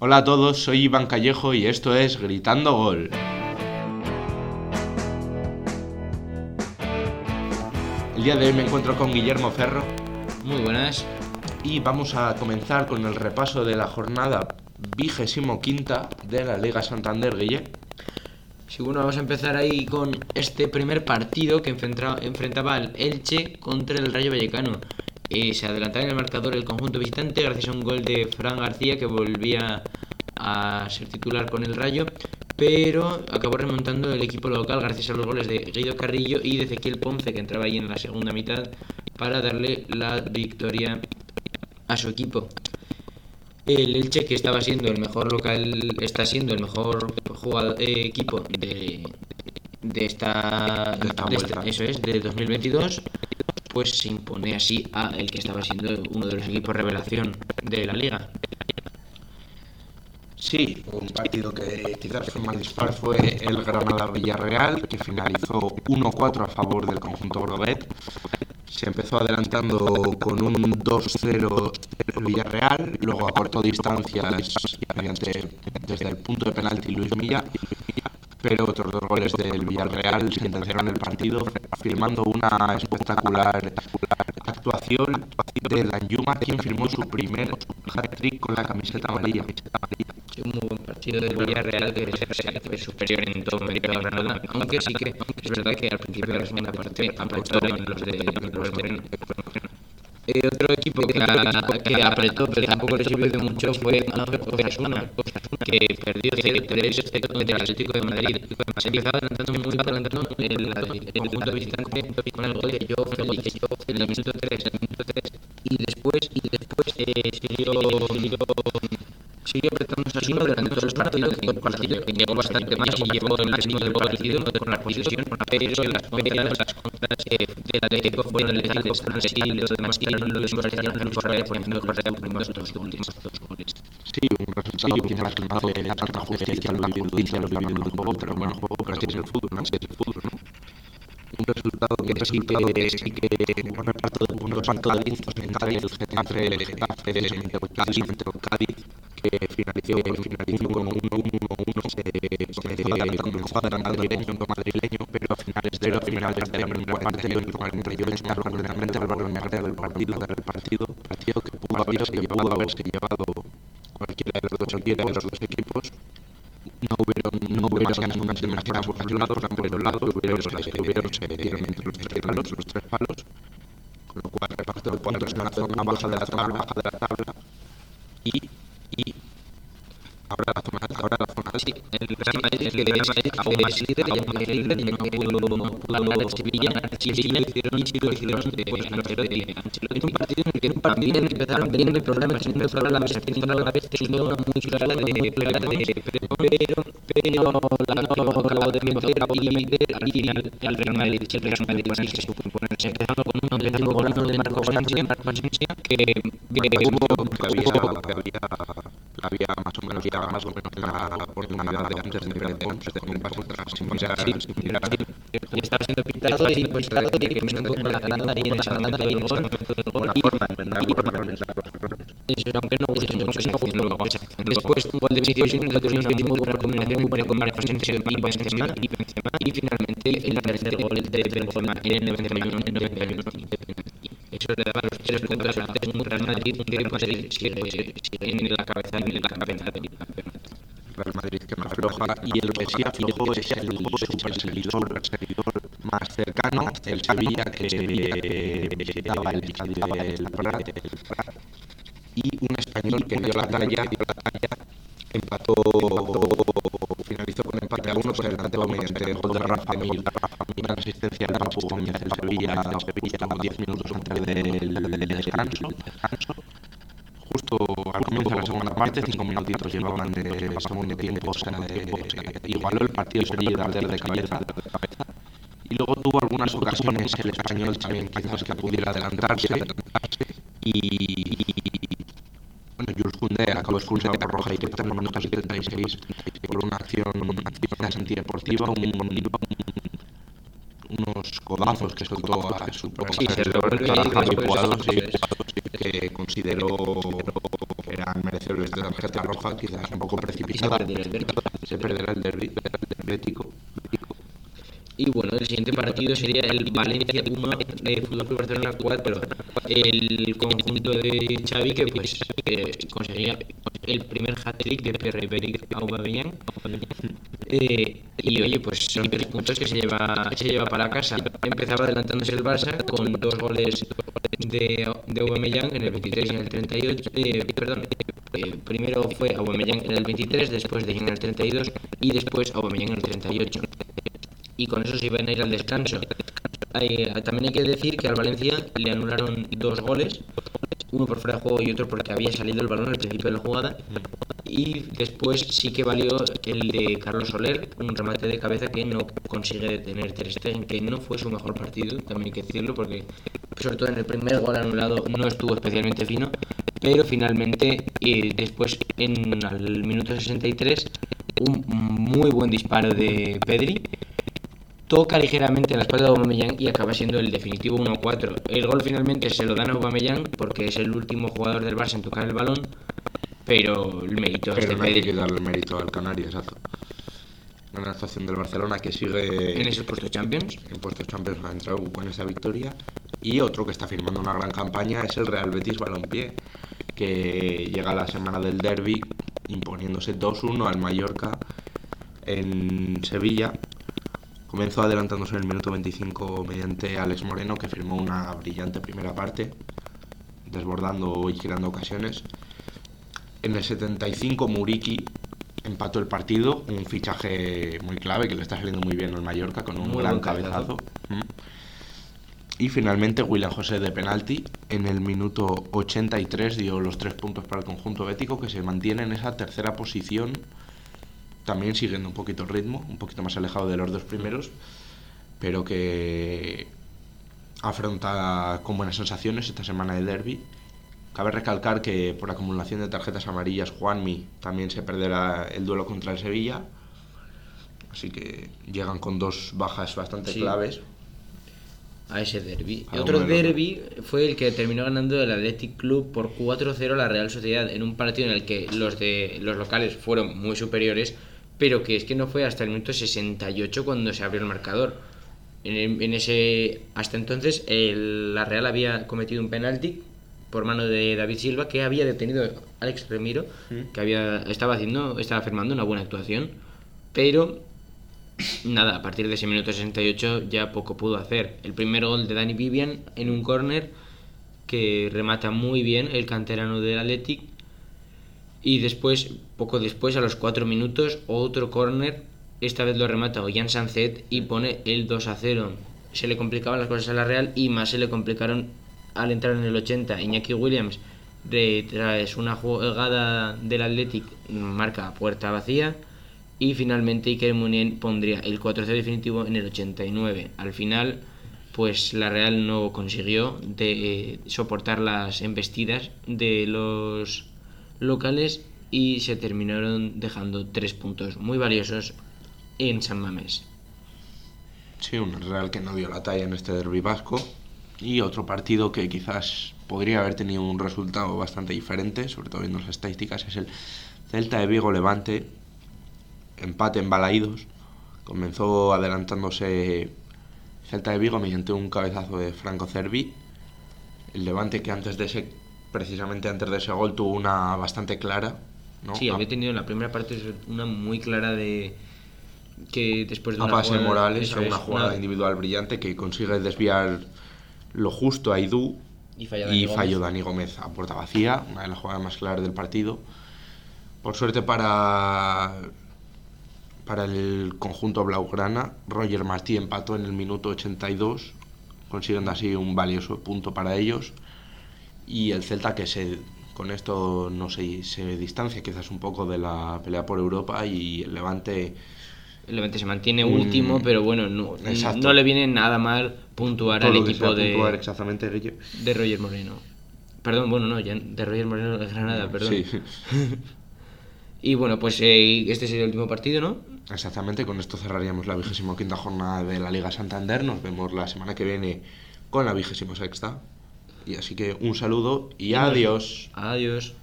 Hola a todos, soy Iván Callejo y esto es Gritando Gol. El día de hoy me encuentro con Guillermo Ferro Muy buenas. y vamos a comenzar con el repaso de la jornada vigésimo quinta de la Liga Santander, Guille. Sí, bueno, vamos a empezar ahí con este primer partido que enfrenta- enfrentaba al Elche contra el Rayo Vallecano. Eh, se adelantaba en el marcador el conjunto visitante gracias a un gol de Fran García que volvía a ser titular con el Rayo, pero acabó remontando el equipo local gracias a los goles de Guido Carrillo y de Ezequiel Ponce que entraba ahí en la segunda mitad para darle la victoria a su equipo. El Elche, que estaba siendo el mejor local, está siendo el mejor jugador, eh, equipo de, de esta, De esta de este- eso es, de 2022, pues se impone así a el que estaba siendo uno de los equipos revelación de la liga. Sí, un partido que quizás fue más dispar fue el Granada-Villarreal, que finalizó 1-4 a favor del conjunto Grobet. Se empezó adelantando con un 2-0 el Villarreal, luego acortó distancias mediante, desde el punto de penalti Luis Milla, pero otros dos goles del Villarreal sentenciaron el partido, firmando una espectacular actuación de Danjuma, quien firmó su primer hat-trick con la camiseta amarilla. Un muy buen partido del Villarreal que fue superior en todo a Granada, aunque sí que es verdad que al principio de la segunda parte los de los. Eh, otro equipo que, apretó pero tampoco le sirvió de mucho fue Osasuna, que perdió 0-3 contra el Atlético de Madrid. Se empezó adelantando muy adelantando el, el conjunto visitante con el gol de Joe Félix en el minuto 3, y después y después eh, siguió 5 del Congreso Partido del Partido, que llegó bastante más y llevó el del partido con la posición, con de las comidas, Francia y los demás que Correa Correa estos últimos dos goles. Sí, un resultado que de la justicia, la la pero bueno, gracias al fútbol, fútbol, ¿no? Un resultado que sí que, sí que un reparto de puntos para Cádiz, en Cádiz, el Getafe, el Getafe, el Cádiz, el Cádiz, que finalizó, finalizó con un 1-1, se comenzó a dar madrileño, madrileño, pero a finales de la primera parte, en el parte del 48, completamente al balón del partido, del partido, partido que pudo haberse llevado, haberse llevado cualquiera de los dos, de equipos hubieron demasiadas demasiadas por los lados, por los lados, los tres palos, los tres palos, con lo cual reparto de puntos en la zona baja de la tabla, baja de la tabla, y, y ahora la zona, ahora la zona Sí, el Real Madrid, que Real Madrid aún más líder, ya no es líder, no pudo, no pudo ganar el Sevilla, y Un partido el que a la de pero, de y al final el Real Madrid, el Real Madrid sí que supo imponerse, empezando con un de Sánchez, que, había, había más o menos, ya más o menos la oportunidad de antes de el Pons, de un paso sin mirar, sin mirar, y estaba siendo pintado y pues de que me la en esa y la forma, la forma, aunque no luego después de en Marcos Sánchez y finalmente el tercer gol de Benzema en el 91 en 91 eso le daba los tres puntos antes un Real Madrid un Real Madrid sigue en la cabeza en del campeonato. Real Madrid que más floja y el que sí aflojó es el super seguidor, seguidor más cercano, el Sevilla que visitaba el Prat y un español que dio la talla, empató, uno, pues adelantó mediante el gol de Rafa Mil, una asistencia de Papu Gómez del Sevilla, Sevilla, 10 minutos antes del, descanso justo al comienzo de la segunda parte, cinco minutitos llevaban de segundo tiempo, igualó el partido Sevilla de cabeza. Y luego tuvo algunas ocasiones el español también quizás que pudiera adelantarse. Y, Koundé acabó expulsado por roja y en el minuto 76 por una acción, quizás antideportiva, un, unos codazos que soltó a su Sí, sí, que consideró eran merecedores de tarjeta roja, quizás un poco precipitada. Se perderá el derbi atlético. Y bueno, el siguiente partido sería el Valencia 1 de Fútbol Club Barcelona 4. El conjunto de Xavi que pues eh, conseguía el primer hat-trick de Pierre-Emerick Aubameyang. Eh, y oye, pues son tres puntos que se lleva, se lleva para casa. Empezaba adelantándose el Barça con dos goles de, de Aubameyang en el 23 y en el 38. Eh, perdón, eh, primero fue Aubameyang en el 23, después de en el 32 y después Aubameyang en el 38 y con eso se iban a ir al descanso. también hay que decir que al Valencia le anularon dos goles, uno por fuera de juego y otro porque había salido el balón al principio de la jugada. Y después sí que valió el de Carlos Soler, un remate de cabeza que no consigue detener Ter Stegen, que no fue su mejor partido, también hay que decirlo, porque sobre todo en el primer gol anulado no estuvo especialmente fino, pero finalmente eh, después en el minuto 63 un muy buen disparo de Pedri toca ligeramente la espalda de Aubameyang y acaba siendo el definitivo 1-4. El gol finalmente se lo dan a Aubameyang porque es el último jugador del Barça en tocar el balón, pero el mérito pero no hay que darle el mérito al Canario, exacto. Una actuación del Barcelona que sigue en esos puestos Champions. En puestos Champions ha entrado con esa victoria. Y otro que está firmando una gran campaña es el Real Betis Balompié, que llega a la semana del derby imponiéndose 2-1 al Mallorca en Sevilla Comenzó adelantándose en el minuto 25 mediante Alex Moreno, que firmó una brillante primera parte, desbordando y girando ocasiones. En el 75 Muriki empató el partido, un fichaje muy clave que le está saliendo muy bien al Mallorca con un gran cabezazo. Mm. Y finalmente William José de penalti en el minuto 83 dio los tres puntos para el conjunto bético que se mantiene en esa tercera posición también siguiendo un poquito el ritmo, un poquito más alejado de los dos primeros, pero que afronta con buenas sensaciones esta semana de derby. Cabe recalcar que por acumulación de tarjetas amarillas Juanmi también se perderá el duelo contra el Sevilla, así que llegan con dos bajas bastante claves. A ese derby. Otro derby fue el que terminó ganando el Athletic Club por 4-0 a la Real Sociedad en un partido en el que los de los locales fueron muy superiores, pero que es que no fue hasta el minuto 68 cuando se abrió el marcador. En, ese hasta entonces la Real había cometido un penalti por mano de David Silva que había detenido a Alex Remiro, mm. que había estaba haciendo estaba firmando una buena actuación, pero nada, a partir de ese minuto 68 ya poco pudo hacer. El primer gol de Dani Vivian en un córner que remata muy bien el canterano del Athletic y después, poco después, a los 4 minutos, otro córner, esta vez lo remata Ollán Sancet y pone el 2 a 0. Se le complicaban las cosas a la Real y más se le complicaron al entrar en el 80. Iñaki Williams, tras una jugada del Athletic, marca puerta vacía. Y finalmente Iker Munien pondría el 4 0 definitivo en el 89. Al final, pues la Real no consiguió de, eh, soportar las embestidas de los locales y se terminaron dejando tres puntos muy valiosos en San Mamés. Sí, un Real que no dio la talla en este derby vasco y otro partido que quizás podría haber tenido un resultado bastante diferente, sobre todo viendo las estadísticas, es el Celta de Vigo Levante, empate en Balaídos. Comenzó adelantándose Celta de Vigo mediante un cabezazo de Franco Cervi. El Levante que antes de ese precisamente antes de ese gol tuvo una bastante clara. ¿no? Sí, había tenido en la primera parte una muy clara de que después de una jugada, Morales una jugada individual brillante que consigue desviar lo justo a Idú y, falló Dani Gómez a puerta vacía, una de las jugadas más claras del partido. Por suerte para para el conjunto blaugrana, Roger Martí empató en el minuto 82, consiguiendo así un valioso punto para ellos y el Celta que se con esto no sé, se distancia quizás un poco de la pelea por Europa y el Levante el Levante se mantiene último, pero bueno, no, no, le viene nada mal puntuar al equipo de puntuar exactamente de Roger Moreno. Perdón, bueno, no, ya de Roger Moreno de Granada, perdón. Sí. y bueno, pues eh, este sería el último partido, ¿no? Exactamente, con esto cerraríamos la vigésima quinta jornada de la Liga Santander. Nos vemos la semana que viene con la vigésima sexta. Y así que un saludo y adiós. Adiós.